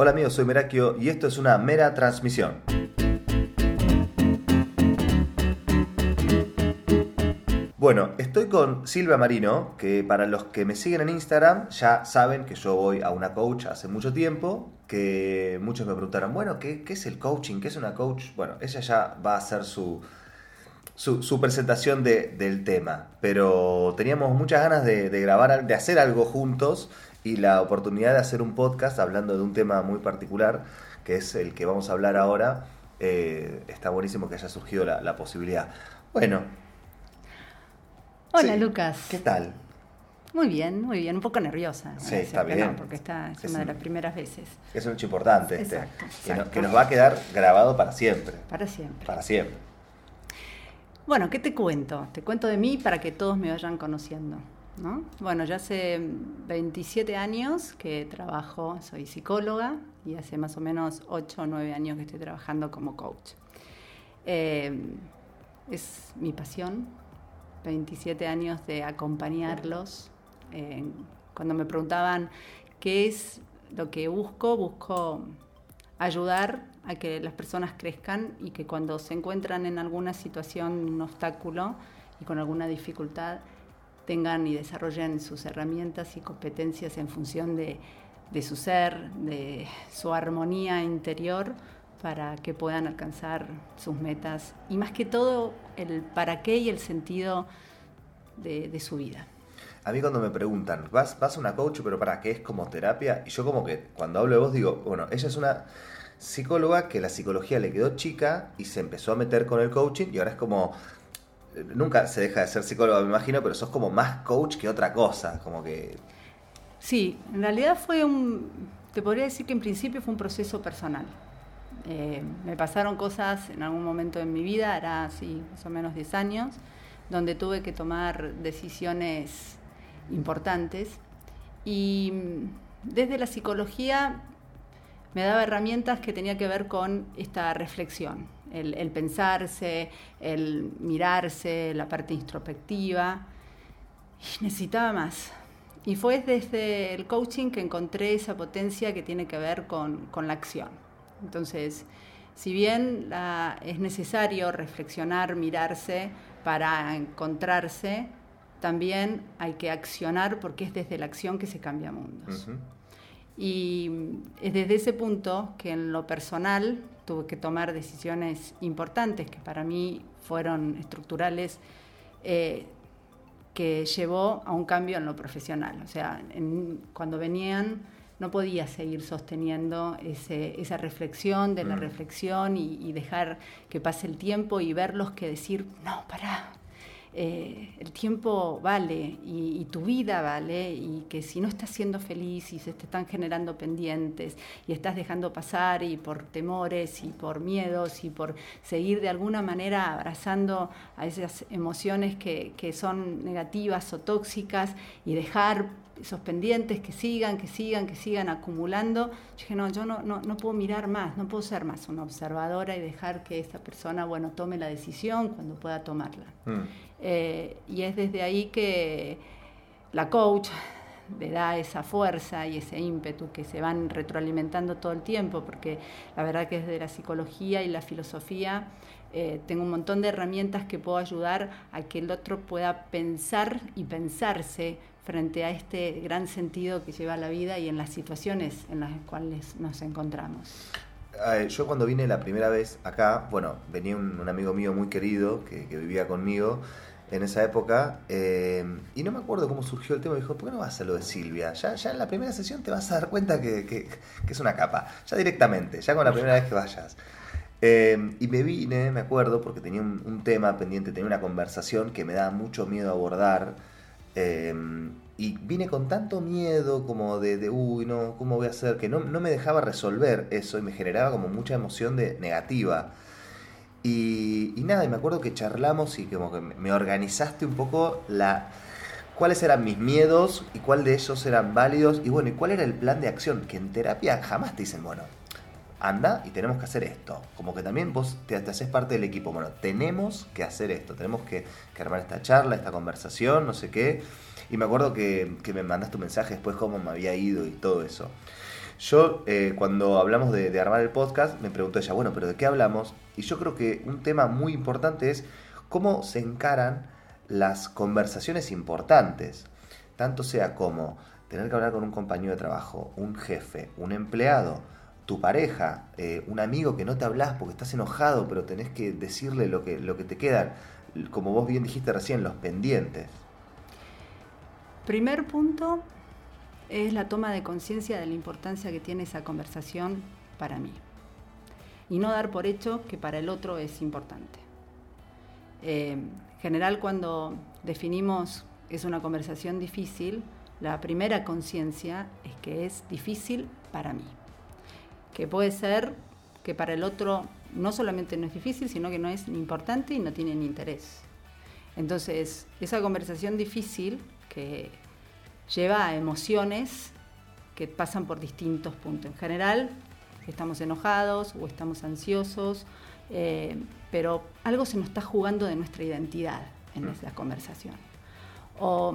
Hola amigos, soy Merakio y esto es una mera transmisión. Bueno, estoy con Silvia Marino, que para los que me siguen en Instagram ya saben que yo voy a una coach hace mucho tiempo, que muchos me preguntaron, bueno, ¿qué, qué es el coaching? ¿Qué es una coach? Bueno, ella ya va a hacer su, su, presentación del tema, pero teníamos muchas ganas de, de grabar, de hacer algo juntos y la oportunidad de hacer un podcast hablando de un tema muy particular, que es el que vamos a hablar ahora. Eh, está buenísimo que haya surgido la, posibilidad. Bueno. Hola Lucas. ¿Qué tal? Muy bien, muy bien, un poco nerviosa. Sí, está bien. porque esta es, una de las primeras veces. Es un hecho importante este, que nos va a quedar grabado para siempre. Para siempre. Para siempre. Bueno, ¿qué te cuento? Te cuento de mí para que todos me vayan conociendo. Bueno, ya hace 27 años que trabajo, soy psicóloga y hace más o menos 8 o 9 años que estoy trabajando como coach. Eh, es mi pasión, 27 años de acompañarlos. Eh, cuando me preguntaban qué es lo que busco, busco ayudar a que las personas crezcan y que cuando se encuentran en alguna situación, un obstáculo y con alguna dificultad, tengan y desarrollen sus herramientas y competencias en función de, su ser, de su armonía interior, para que puedan alcanzar sus metas y más que todo el para qué y el sentido de, su vida. A mí cuando me preguntan, ¿vas, vas a una coach, pero para qué es como terapia? Y yo como que cuando hablo de vos digo, bueno, ella es una psicóloga que la psicología le quedó chica y se empezó a meter con el coaching y ahora es como nunca se deja de ser psicólogo, me imagino, pero sos como más coach que otra cosa, como que... Sí, en realidad fue un, te podría decir que en principio fue un proceso personal. Eh, me pasaron cosas en algún momento en mi vida, era así más o menos 10 años, donde tuve que tomar decisiones importantes y mm, desde la psicología me daba herramientas que tenía que ver con esta reflexión, el, pensarse, el mirarse, la parte introspectiva. Y necesitaba más. Y fue desde el coaching que encontré esa potencia que tiene que ver con, la acción. Entonces, si bien es necesario reflexionar, mirarse para encontrarse, también hay que accionar porque es desde la acción que se cambia mundos. Y es desde ese punto que en lo personal tuve que tomar decisiones importantes que para mí fueron estructurales, eh, que llevó a un cambio en lo profesional. O sea, cuando venían no podía seguir sosteniendo esa reflexión de la mm. reflexión y, y, dejar que pase el tiempo y verlos que decir, no, pará, eh, el tiempo vale y, tu vida vale y que si no estás siendo feliz y se te están generando pendientes y estás dejando pasar y por temores y por miedos y por seguir de alguna manera abrazando a esas emociones que, que son negativas o tóxicas y dejar esos pendientes que sigan, que sigan, que sigan acumulando. Dije, no, yo no, no, no, puedo mirar más, no puedo ser más una observadora y dejar que esa persona, bueno, tome la decisión cuando pueda tomarla. Mm. Eh, y es desde ahí que la coach le da esa fuerza y ese ímpetu que se van retroalimentando todo el tiempo, porque la verdad que desde la psicología y la filosofía eh, tengo un montón de herramientas que puedo ayudar a que el otro pueda pensar y pensarse frente a este gran sentido que lleva la vida y en las situaciones en las cuales nos encontramos. Yo cuando vine la primera vez acá, bueno, venía un, amigo mío muy querido que, vivía conmigo en esa época eh, y no me acuerdo cómo surgió el tema, me dijo, ¿por qué no vas a lo de Silvia? Ya, ya en la primera sesión te vas a dar cuenta que, que, es una capa, ya directamente, ya con la primera vez que vayas. Eh, y me vine, me acuerdo, porque tenía un, tema pendiente, tenía una conversación que me daba mucho miedo abordar Em, y vine con tanto miedo como de, de, uy, no, ¿cómo voy a hacer? Que no, me dejaba resolver eso y me generaba como mucha emoción de negativa. Y, nada, y me acuerdo que charlamos y como que me organizaste un poco la cuáles eran mis miedos y cuál de ellos eran válidos y bueno, y cuál era el plan de acción, que en terapia jamás te dicen, bueno, anda y tenemos que hacer esto. Como que también vos te, haces parte del equipo. Bueno, tenemos que hacer esto, tenemos que, armar esta charla, esta conversación, no sé qué. Y me acuerdo que, me mandaste un mensaje después cómo me había ido y todo eso. Yo, eh, cuando hablamos de, armar el podcast, me preguntó ella, bueno, pero ¿de qué hablamos? Y yo creo que un tema muy importante es cómo se encaran las conversaciones importantes. Tanto sea como tener que hablar con un compañero de trabajo, un jefe, un empleado, tu pareja, eh, un amigo que no te hablas porque estás enojado, pero tenés que decirle lo que, lo que te queda, como vos bien dijiste recién, los pendientes. Primer punto es la toma de conciencia de la importancia que tiene esa conversación para mí. Y no dar por hecho que para el otro es importante. Eh, en general, cuando definimos es una conversación difícil, la primera conciencia es que es difícil para mí. Que puede ser que para el otro no solamente no es difícil, sino que no es importante y no tiene interés. Entonces, esa conversación difícil que lleva a emociones que pasan por distintos puntos. En general, estamos enojados o estamos ansiosos, eh, pero algo se nos está jugando de nuestra identidad en mm. esa conversación. O,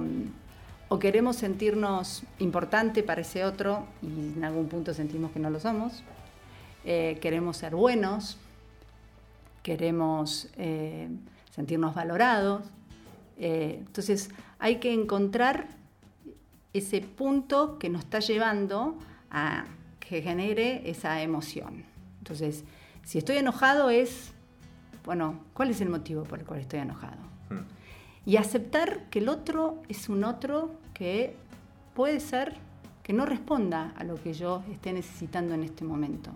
queremos sentirnos importante para ese otro y en algún punto sentimos que no lo somos. Eh, queremos ser buenos, queremos eh, sentirnos valorados. entonces hay que encontrar ese punto que nos está llevando a que genere esa emoción. Entonces, si estoy enojado es, bueno, ¿cuál es el motivo por el cual estoy enojado? Hmm. Y aceptar que el otro es un otro que puede ser que no responda a lo que yo esté necesitando en este momento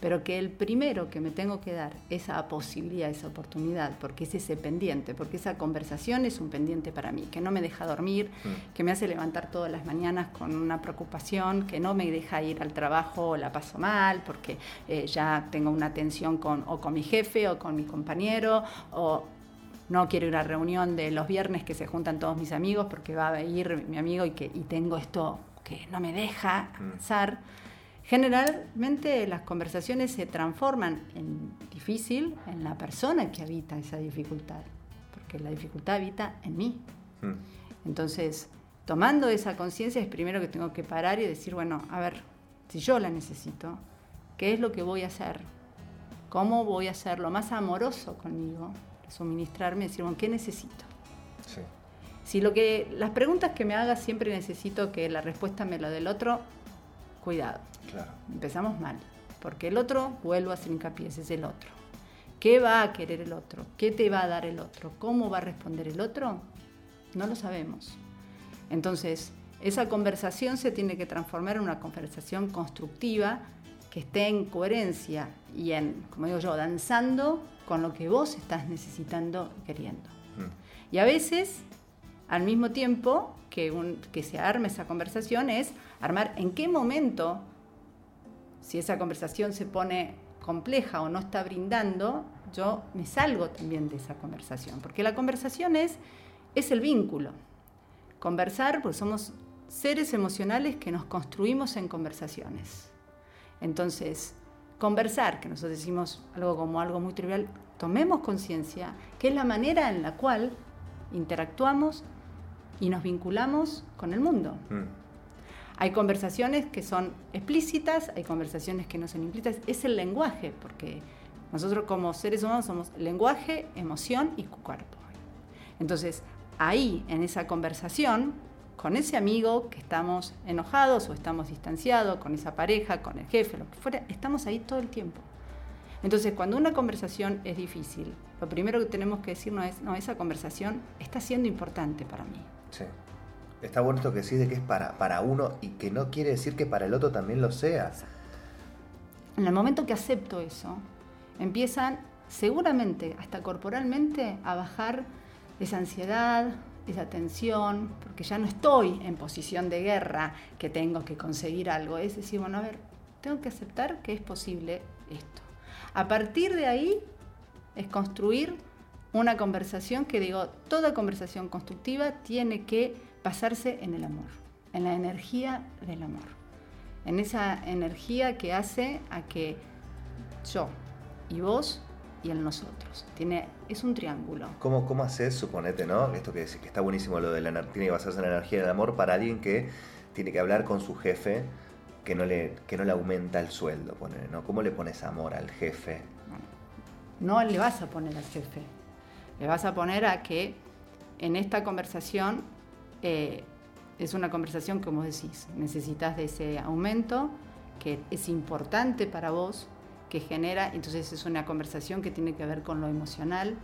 pero que el primero que me tengo que dar esa posibilidad, esa oportunidad, porque es ese pendiente, porque esa conversación es un pendiente para mí, que no me deja dormir, mm. que me hace levantar todas las mañanas con una preocupación, que no me deja ir al trabajo o la paso mal, porque eh, ya tengo una tensión con, o con mi jefe o con mi compañero, o no quiero ir a reunión de los viernes que se juntan todos mis amigos porque va a ir mi amigo y, que, y tengo esto que no me deja mm. Generalmente las conversaciones se transforman en difícil en la persona que habita esa dificultad, porque la dificultad habita en mí. Hmm. Entonces, tomando esa conciencia es primero que tengo que parar y decir, bueno, a ver, si yo la necesito, ¿qué es lo que voy a hacer? ¿Cómo voy a ser lo más amoroso conmigo? Suministrarme, decir, bueno, ¿qué necesito? Si lo que, las preguntas que me haga siempre necesito que la respuesta me lo del otro, cuidado. Empezamos mal, porque el otro, vuelvo a hacer hincapié, es el otro. ¿Qué va a querer el otro? ¿Qué te va a dar el otro? ¿Cómo va a responder el otro? No lo sabemos. Entonces, esa conversación se tiene que transformar en una conversación constructiva que esté en coherencia y en, como digo yo, danzando con lo que vos estás necesitando y queriendo. Mm. Y a veces, al mismo tiempo que, que se arme esa conversación, es armar en qué momento si esa conversación se pone compleja o no está brindando, yo me salgo también de esa conversación, porque la conversación es, es el vínculo. Conversar, pues somos seres emocionales que nos construimos en conversaciones. Entonces, conversar, que nosotros decimos algo como algo muy trivial, tomemos conciencia que es la manera en la cual interactuamos y nos vinculamos con el mundo. Mm. Hay conversaciones que son explícitas, hay conversaciones que no son implícitas. Es el lenguaje, porque nosotros como seres humanos somos lenguaje, emoción y cuerpo. Entonces, ahí, en esa conversación, con ese amigo que estamos enojados o estamos distanciados, con esa pareja, con el jefe, lo que fuera, estamos ahí todo el tiempo. Entonces, cuando una conversación es difícil, lo primero que tenemos que decirnos es, no, esa conversación está siendo importante para mí. Sí. Está bueno esto que decís de que es para, para uno y que no quiere decir que para el otro también lo sea. En el momento que acepto eso, empiezan seguramente, hasta corporalmente, a bajar esa ansiedad, esa tensión, porque ya no estoy en posición de guerra, que tengo que conseguir algo. Es decir, bueno, a ver, tengo que aceptar que es posible esto. A partir de ahí es construir una conversación que digo, toda conversación constructiva tiene que basarse en el amor, en la energía del amor, en esa energía que hace a que yo y vos y el nosotros. Tiene, es un triángulo. ¿Cómo, cómo haces, suponete, no? Esto que, que está buenísimo, lo de la tiene que basarse en la energía del amor para alguien que tiene que hablar con su jefe que no le, que no le aumenta el sueldo? ¿no? ¿Cómo le pones amor al jefe? No le vas a poner al jefe, le vas a poner a que en esta conversación eh, es una conversación, como decís, necesitas de ese aumento que es importante para vos, que genera, entonces es una conversación que tiene que ver con lo emocional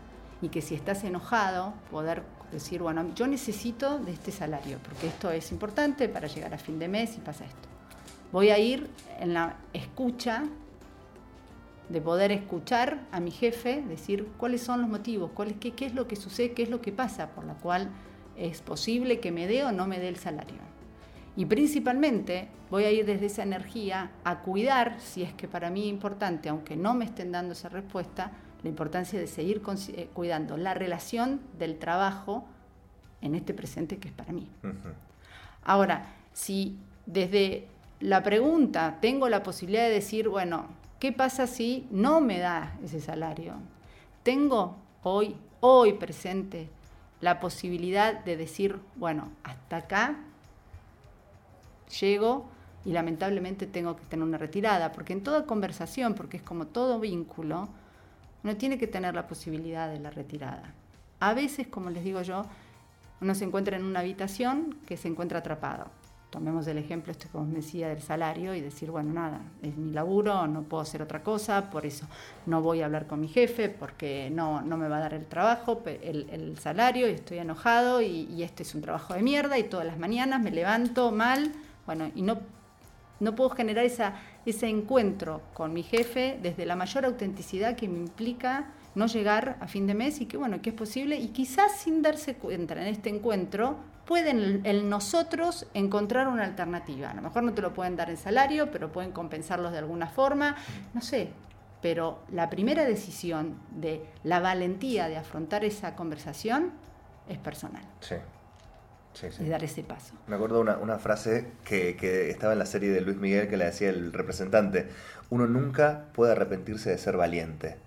y que si estás enojado, poder decir, bueno, yo necesito de este salario, porque esto es importante para llegar a fin de mes y pasa esto. Voy a ir en la escucha, de poder escuchar a mi jefe, decir cuáles son los motivos, cuál, qué, qué es lo que sucede, qué es lo que pasa, por la cual es posible que me dé o no me dé el salario. Y principalmente voy a ir desde esa energía a cuidar, si es que para mí es importante, aunque no me estén dando esa respuesta, la importancia de seguir eh, cuidando la relación del trabajo en este presente que es para mí. Ahora, si desde la pregunta tengo la posibilidad de decir, bueno, ¿qué pasa si no me da ese salario? Tengo hoy, hoy presente, la posibilidad de decir, bueno, hasta acá llego y lamentablemente tengo que tener una retirada, porque en toda conversación, porque es como todo vínculo, uno tiene que tener la posibilidad de la retirada. A veces, como les digo yo, uno se encuentra en una habitación que se encuentra atrapado tomemos el ejemplo, este como me decía, del salario y decir, bueno, nada, es mi laburo, no puedo hacer otra cosa, por eso no voy a hablar con mi jefe porque no, no me va a dar el trabajo, el, el salario, y estoy enojado y, y, este es un trabajo de mierda y todas las mañanas me levanto mal, bueno, y no, no puedo generar esa, ese encuentro con mi jefe desde la mayor autenticidad que me implica no llegar a fin de mes y que bueno, que es posible y quizás sin darse cuenta en este encuentro pueden nosotros encontrar una alternativa. A lo mejor no te lo pueden dar en salario, pero pueden compensarlos de alguna forma, no sé. Pero la primera decisión de la valentía de afrontar esa conversación es personal. Sí. Sí, De dar ese paso. Me acuerdo una, una frase que, que, estaba en la serie de Luis Miguel que le decía el representante, uno nunca puede arrepentirse de ser valiente.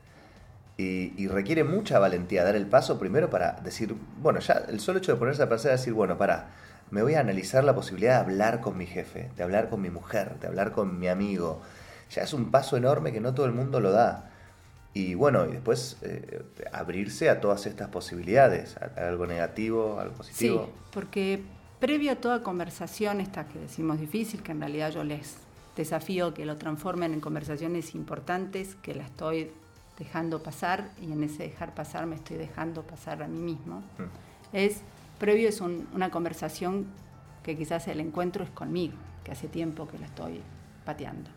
Y, requiere mucha valentía dar el paso primero para decir, bueno, ya el solo hecho de ponerse a pensar decir, bueno, para, me voy a analizar la posibilidad de hablar con mi jefe, de hablar con mi mujer, de hablar con mi amigo. Ya es un paso enorme que no todo el mundo lo da. Y bueno, y después eh, abrirse a todas estas posibilidades, a, algo negativo, algo positivo. Sí, porque previo a toda conversación, esta que decimos difícil, que en realidad yo les desafío que lo transformen en conversaciones importantes, que la estoy dejando pasar y en ese dejar pasar me estoy dejando pasar a mí mismo. Mm. Es, previo es una conversación que quizás el encuentro es conmigo, que hace tiempo que la estoy pateando.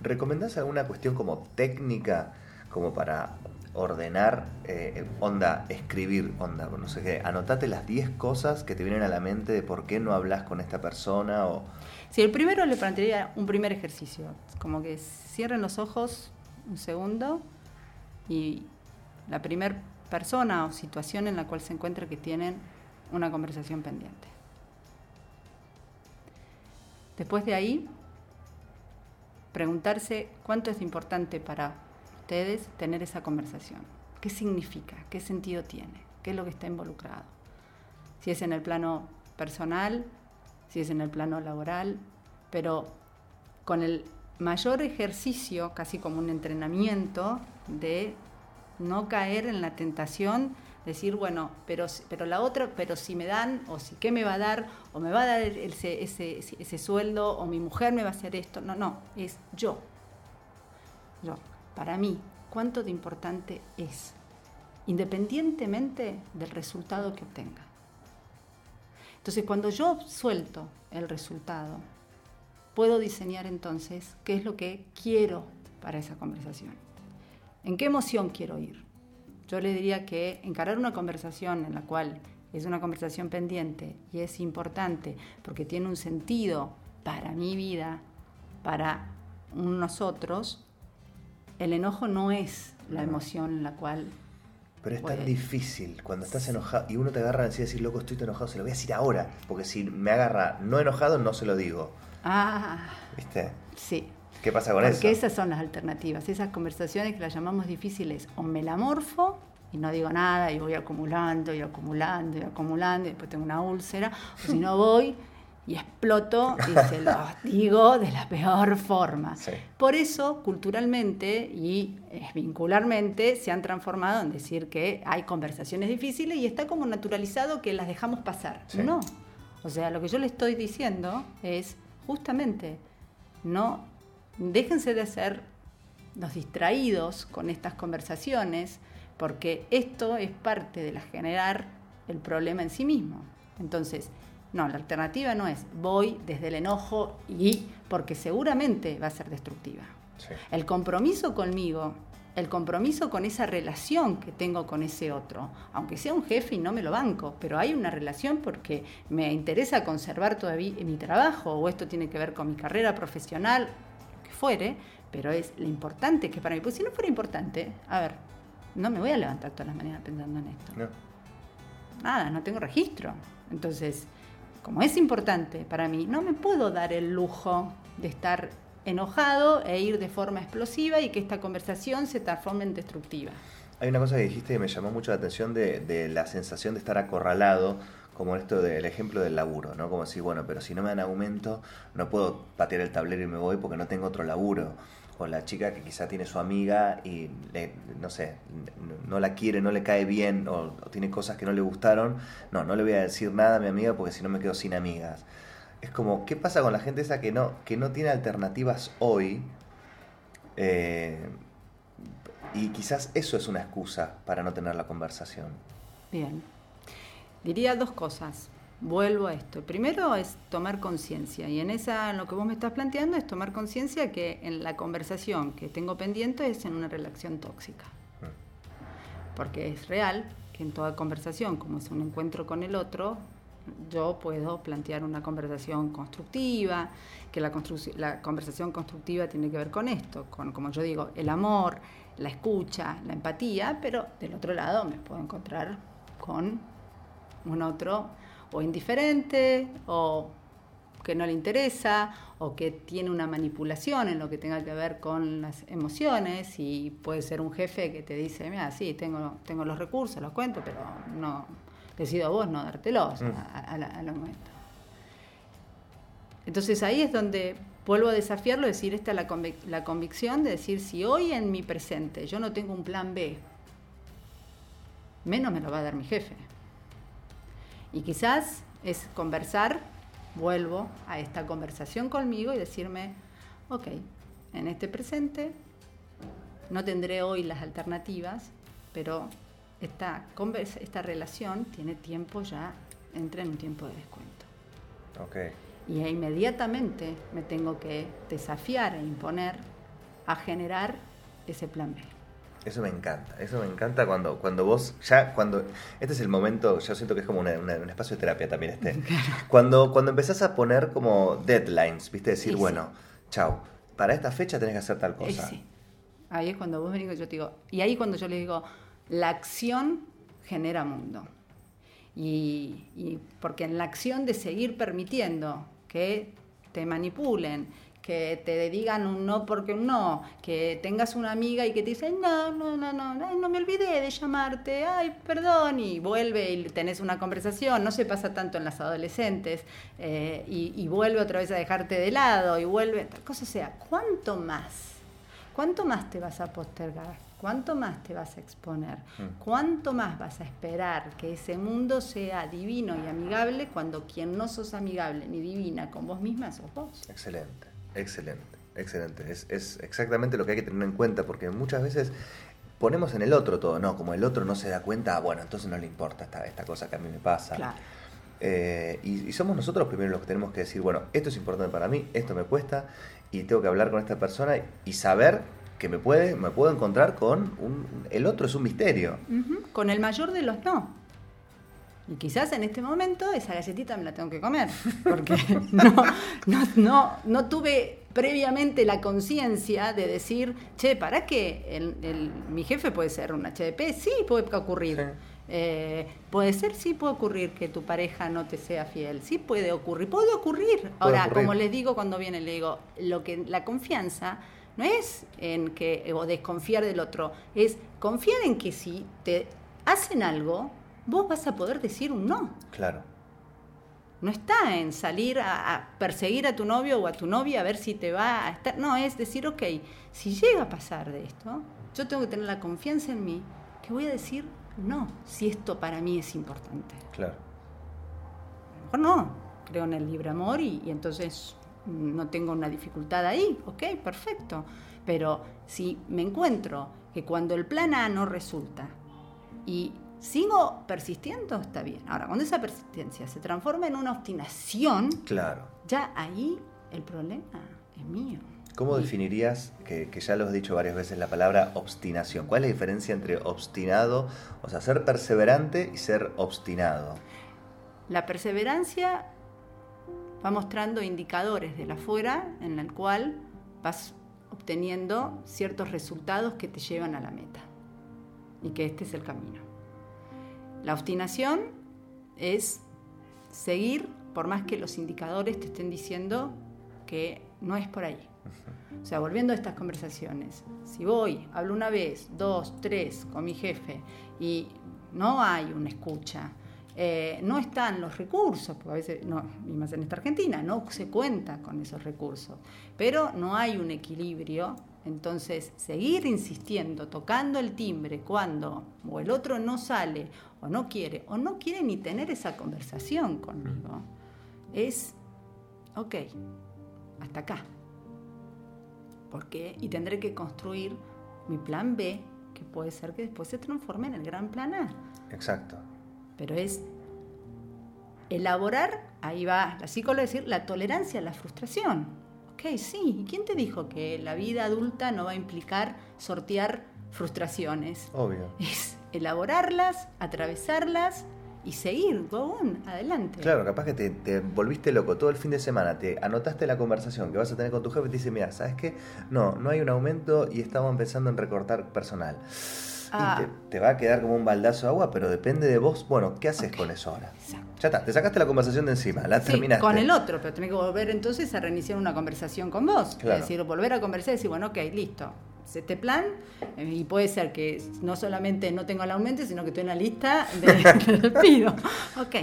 ¿Recomendás alguna cuestión como técnica, como para ordenar, eh, onda, escribir, onda, no sé qué, anotate las 10 cosas que te vienen a la mente de por qué no hablas con esta persona o... Sí, el primero le plantearía un primer ejercicio, como que cierren los ojos un segundo y la primera persona o situación en la cual se encuentra que tienen una conversación pendiente. Después de ahí, preguntarse cuánto es importante para ustedes tener esa conversación. ¿Qué significa? ¿Qué sentido tiene? ¿Qué es lo que está involucrado? Si es en el plano personal, si es en el plano laboral, pero con el mayor ejercicio, casi como un entrenamiento, de no caer en la tentación, decir, bueno, pero, pero la otra, pero si me dan, o si qué me va a dar, o me va a dar ese, ese, ese sueldo, o mi mujer me va a hacer esto. No, no, es yo. Yo, para mí, cuánto de importante es, independientemente del resultado que obtenga. Entonces, cuando yo suelto el resultado, puedo diseñar entonces qué es lo que quiero para esa conversación. ¿En qué emoción quiero ir? Yo le diría que encarar una conversación en la cual es una conversación pendiente y es importante porque tiene un sentido para mi vida, para nosotros, el enojo no es la emoción en la cual... Pero es tan difícil cuando estás enojado y uno te agarra y decir, loco, estoy enojado, se lo voy a decir ahora, porque si me agarra no enojado, no se lo digo. Ah. ¿Viste? Sí. ¿Qué pasa con eso? Porque esas son las alternativas, esas conversaciones que las llamamos difíciles, o me la morfo y no digo nada y voy acumulando y acumulando y acumulando y después tengo una úlcera, o si no voy y exploto y se lo digo de la peor forma. Por eso, culturalmente y eh, vincularmente, se han transformado en decir que hay conversaciones difíciles y está como naturalizado que las dejamos pasar. No. O sea, lo que yo le estoy diciendo es justamente, no déjense de ser los distraídos con estas conversaciones, porque esto es parte de la generar el problema en sí mismo. Entonces, no, la alternativa no es voy desde el enojo y porque seguramente va a ser destructiva. El compromiso conmigo, el compromiso con esa relación que tengo con ese otro, aunque sea un jefe y no me lo banco, pero hay una relación porque me interesa conservar todavía mi trabajo o esto tiene que ver con mi carrera profesional, lo que fuere, pero es lo importante que para mí, pues si no fuera importante, a ver, no me voy a levantar todas las mañanas pensando en esto. Nada, no tengo registro. Entonces, como es importante para mí, no me puedo dar el lujo de estar enojado e ir de forma explosiva y que esta conversación se transforme en destructiva. Hay una cosa que dijiste que me llamó mucho la atención de, la sensación de estar acorralado, como esto del ejemplo del laburo, ¿no? Como decir, bueno, pero si no me dan aumento, no puedo patear el tablero y me voy porque no tengo otro laburo o la chica que quizá tiene su amiga y no sé, no la quiere, no le cae bien o, tiene cosas que no le gustaron, no, no le voy a decir nada a mi amiga porque si no me quedo sin amigas. Es como, ¿qué pasa con la gente esa que no, que no tiene alternativas hoy? Eh, y quizás eso es una excusa para no tener la conversación. Bien. Diría dos cosas vuelvo a esto. Primero es tomar conciencia y en esa, en lo que vos me estás planteando es tomar conciencia que en la conversación que tengo pendiente es en una relación tóxica. Porque es real que en toda conversación, como es un encuentro con el otro, yo puedo plantear una conversación constructiva, que la, conversación constructiva tiene que ver con esto, con, como yo digo, el amor, la escucha, la empatía, pero del otro lado me puedo encontrar con un otro o indiferente o que no le interesa o que tiene una manipulación en lo que tenga que ver con las emociones y puede ser un jefe que te dice, mira, sí, tengo, tengo los recursos, los cuento, pero no decido a vos no dártelos mm. a, los momentos. Entonces ahí es donde vuelvo a desafiarlo, decir, esta es la, la convicción de decir, si hoy en mi presente yo no tengo un plan B, menos me lo va a dar mi jefe. Y quizás es conversar, vuelvo a esta conversación conmigo y decirme, ok, en este presente no tendré hoy las alternativas, pero esta, esta relación tiene tiempo ya, entra en un tiempo de descuento. Okay. Y inmediatamente me tengo que desafiar e imponer a generar ese plan B. Eso me encanta, eso me encanta cuando, cuando vos, ya cuando, este es el momento, yo siento que es como un espacio de terapia también este, cuando, cuando empezás a poner como deadlines, viste, decir, bueno, chao, para esta fecha tenés que hacer tal cosa. Sí. Ahí es cuando vos venís, yo te digo, y ahí cuando yo le digo, la acción genera mundo. Y, porque en la acción de seguir permitiendo que te manipulen, que te digan un no porque un no, que tengas una amiga y que te dice, no, no, no, no, no me olvidé de llamarte, ay, perdón, y vuelve y tenés una conversación, no se pasa tanto en las adolescentes, eh, y, vuelve otra vez a dejarte de lado, y vuelve, tal cosa sea, ¿cuánto más? ¿Cuánto más te vas a postergar? ¿Cuánto más te vas a exponer? Mm. ¿Cuánto más vas a esperar que ese mundo sea divino y amigable cuando quien no sos amigable ni divina con vos misma sos vos? Excelente. Excelente, excelente. Es, es exactamente lo que hay que tener en cuenta, porque muchas veces ponemos en el otro todo, ¿no? Como el otro no se da cuenta, ah, bueno, entonces no le importa esta, esta cosa que a mí me pasa. Claro. Eh, y, somos nosotros primero los que tenemos que decir, bueno, esto es importante para mí, esto me cuesta, y tengo que hablar con esta persona y saber que me puede, me puedo encontrar con un, el otro es un misterio. Con el mayor de los no. Y quizás en este momento esa galletita me la tengo que comer, porque no, no, no, tuve previamente la conciencia de decir, che, ¿para qué? El, mi jefe puede ser un HDP, sí puede ocurrir. Eh, puede ser, sí puede ocurrir que tu pareja no te sea fiel, sí puede ocurrir, puede ocurrir. Ahora, como les digo cuando viene, le digo, lo que la confianza no es en que o desconfiar del otro, es confiar en que si te hacen algo, vos vas a poder decir un no. Claro. no está en salir a, perseguir a tu novio o a tu novia a ver si te va a estar. No, es decir, ok, si llega a pasar de esto, yo tengo que tener la confianza en mí que voy a decir no, si esto para mí es importante. Claro. A lo mejor no, creo en el libre amor y, y entonces no tengo una dificultad ahí, ok, perfecto. Pero si me encuentro que cuando el plan A no resulta y sigo persistiendo, está bien. Ahora, cuando esa persistencia se transforma en una obstinación, claro. ya ahí el problema es mío. ¿Cómo definirías, que, ya lo has dicho varias veces, la palabra obstinación? ¿Cuál es la diferencia entre obstinado, o sea, ser perseverante y ser obstinado? La perseverancia va mostrando indicadores de la afuera en el cual vas obteniendo ciertos resultados que te llevan a la meta y que este es el camino. La obstinación es seguir por más que los indicadores te estén diciendo que no es por ahí. O sea, volviendo a estas conversaciones, si voy, hablo una vez, dos, tres con mi jefe y no hay una escucha, eh, no están los recursos, porque a veces, no, y más en esta Argentina, no se cuenta con esos recursos, pero no hay un equilibrio, entonces seguir insistiendo, tocando el timbre cuando o el otro no sale o no quiere, o no quiere ni tener esa conversación conmigo, es, ok, hasta acá. porque Y tendré que construir mi plan B, que puede ser que después se transforme en el gran plan A. Exacto pero es elaborar, ahí va la psicóloga decir, la tolerancia a la frustración. Ok, sí, ¿y quién te dijo que la vida adulta no va a implicar sortear frustraciones? Obvio. Es elaborarlas, atravesarlas y seguir, go on, adelante. Claro, capaz que te, te, volviste loco todo el fin de semana, te anotaste la conversación que vas a tener con tu jefe y te dice, mira, ¿sabes qué? No, no hay un aumento y estamos empezando en recortar personal. Ah. te, va a quedar como un baldazo de agua, pero depende de vos. Bueno, ¿qué haces con eso ahora? Ya está, te sacaste la conversación de encima, la sí, terminaste. Con el otro, pero tenés que volver entonces a reiniciar una conversación con vos. Es decir, volver a conversar y decir, bueno, ok, listo. Este plan, eh, y puede ser que no solamente no tengo el aumento, sino que estoy en la lista de, despido. ok.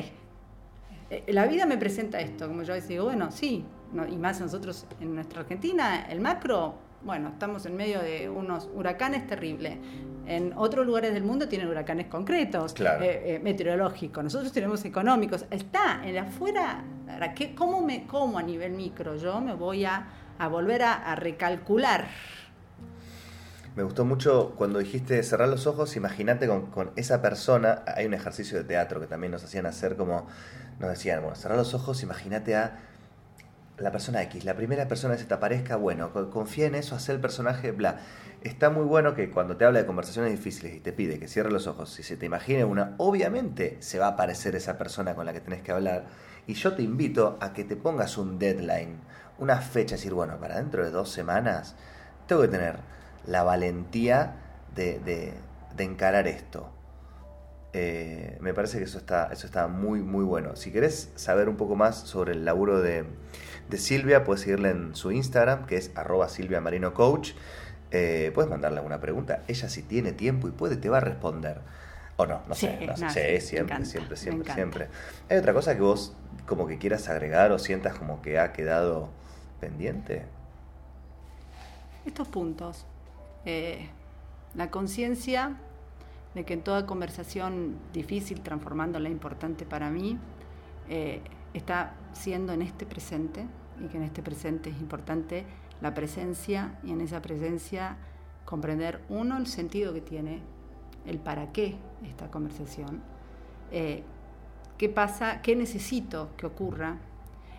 Eh, la vida me presenta esto, como yo a veces digo, bueno, sí, y más nosotros en nuestra Argentina, el macro bueno, estamos en medio de unos huracanes terribles. En otros lugares del mundo tienen huracanes concretos, eh, eh, meteorológicos. Nosotros tenemos económicos. Está en afuera. ¿qué, cómo, me, ¿Cómo a nivel micro yo me voy a, volver a, recalcular? Me gustó mucho cuando dijiste cerrar los ojos, imagínate con, con, esa persona, hay un ejercicio de teatro que también nos hacían hacer como, nos decían, bueno, cerrar los ojos, imagínate a la persona X, la primera persona que se te aparezca, bueno, confía en eso, hacer el personaje, bla. Está muy bueno que cuando te habla de conversaciones difíciles y te pide que cierre los ojos, si se te imagine una, obviamente se va a aparecer esa persona con la que tenés que hablar. Y yo te invito a que te pongas un deadline, una fecha, decir, bueno, para dentro de dos semanas tengo que tener la valentía de, encarar esto. Eh, me parece que eso está, eso está muy, muy bueno. Si querés saber un poco más sobre el laburo de, de Silvia, puedes seguirla en su Instagram, que es arroba Silvia Marino Coach. Eh, puedes mandarle alguna pregunta. Ella si tiene tiempo y puede, te va a responder. O no, no sé. No sé. siempre, siempre, siempre, siempre. ¿Hay otra cosa que vos como que quieras agregar o sientas como que ha quedado pendiente? Estos puntos. Eh, la conciencia de que en toda conversación difícil, transformándola importante para mí, eh, está siendo en este presente y que en este presente es importante la presencia y en esa presencia comprender, uno, el sentido que tiene, el para qué esta conversación, eh, qué pasa, qué necesito que ocurra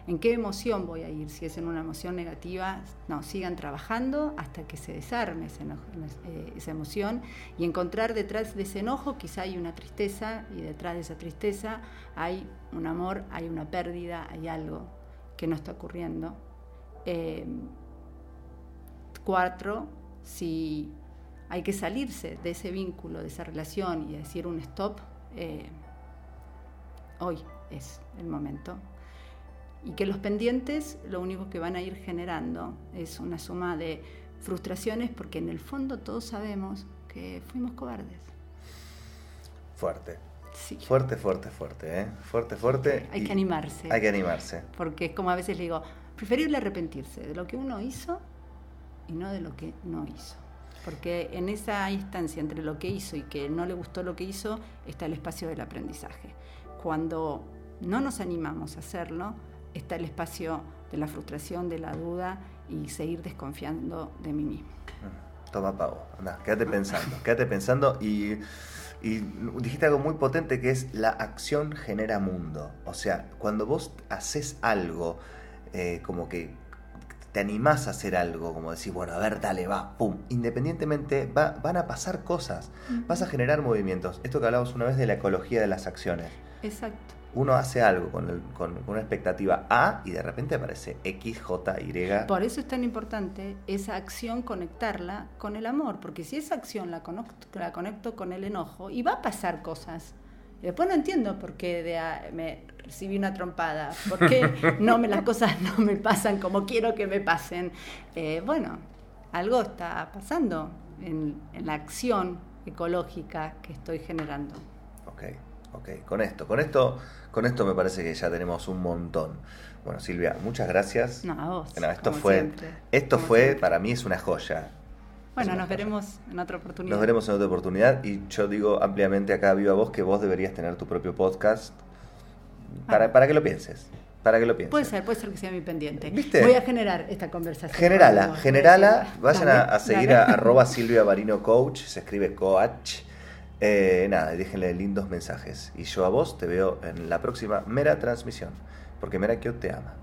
¿En qué emoción voy a ir? Si es en una emoción negativa, no, sigan trabajando hasta que se desarme eh, esa, emoción y encontrar detrás de ese enojo quizá hay una tristeza y detrás de esa tristeza hay un amor, hay una pérdida, hay algo que no está ocurriendo. Em, cuatro, si hay que salirse de ese vínculo, de esa relación y decir un stop, eh, hoy es el momento y que los pendientes lo único que van a ir generando es una suma de frustraciones porque en el fondo todos sabemos que fuimos cobardes. Fuerte. Sí. Fuerte, fuerte, fuerte, ¿eh? Fuerte, fuerte. Hay que animarse. Hay que animarse. Porque es como a veces le digo, preferible arrepentirse de lo que uno hizo y no de lo que no hizo. Porque en esa instancia entre lo que hizo y que no le gustó lo que hizo está el espacio del aprendizaje. Cuando no nos animamos a hacerlo, está el espacio de la frustración, de la duda y seguir desconfiando de mí mismo. Mm, toma, Pau. Anda, quédate pensando. quédate pensando y, y dijiste algo muy potente que es la acción genera mundo. O sea, cuando vos haces algo, eh, como que te animás a hacer algo, como decir, bueno, a ver, dale, va, pum. Independientemente, va, van a pasar cosas, vas a generar movimientos. Esto que hablamos una vez de la ecología de las acciones. Exacto. Uno hace algo con, el- con- con una expectativa A y de repente aparece X, J, Y. Por eso es tan importante esa acción conectarla con el amor, porque si esa acción la conecto, la conecto con el enojo y va a pasar cosas. Y después no entiendo por qué de a- me recibí una trompada, por qué no me, las cosas no me pasan como quiero que me pasen. Eh, bueno, algo está pasando en, en la acción ecológica que estoy generando. Ok, ok. Con esto, con esto, con esto me parece que ya tenemos un montón. Bueno, Silvia, muchas gracias. No, a vos. No, esto como fue, siempre, esto como fue, siempre. para mí es una joya. Bueno, nos veremos en otra oportunidad. Nos veremos en otra oportunidad y yo digo ampliamente acá viva voz que vos deberías tener tu propio podcast para, Ah. para que lo pienses. Para que lo pienses. Puede ser, puede ser que sea mi pendiente. ¿Viste? Voy a generar esta conversación. Generala, vos. generala. Vayan a, Dale, a seguir a arroba Silvia Barino Coach, se escribe coach. Eh, nada, déjenle lindos mensajes. Y yo a vos te veo en la próxima Mera Transmisión, porque Merakio te ama.